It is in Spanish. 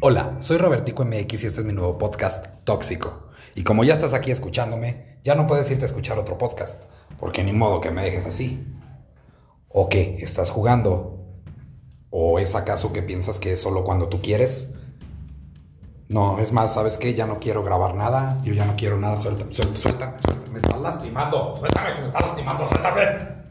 Hola, soy Robertico MX y este es mi nuevo podcast, Tóxico. Y como ya estás aquí escuchándome, ya no puedes irte a escuchar otro podcast, porque ni modo que me dejes así. ¿O qué? ¿Estás jugando? ¿O es acaso que piensas que es solo cuando tú quieres? No, es más, ¿sabes qué? Ya no quiero grabar nada, yo ya no quiero nada, suelta, suelta, suelta, me estás lastimando, suéltame que me estás lastimando, suéltame.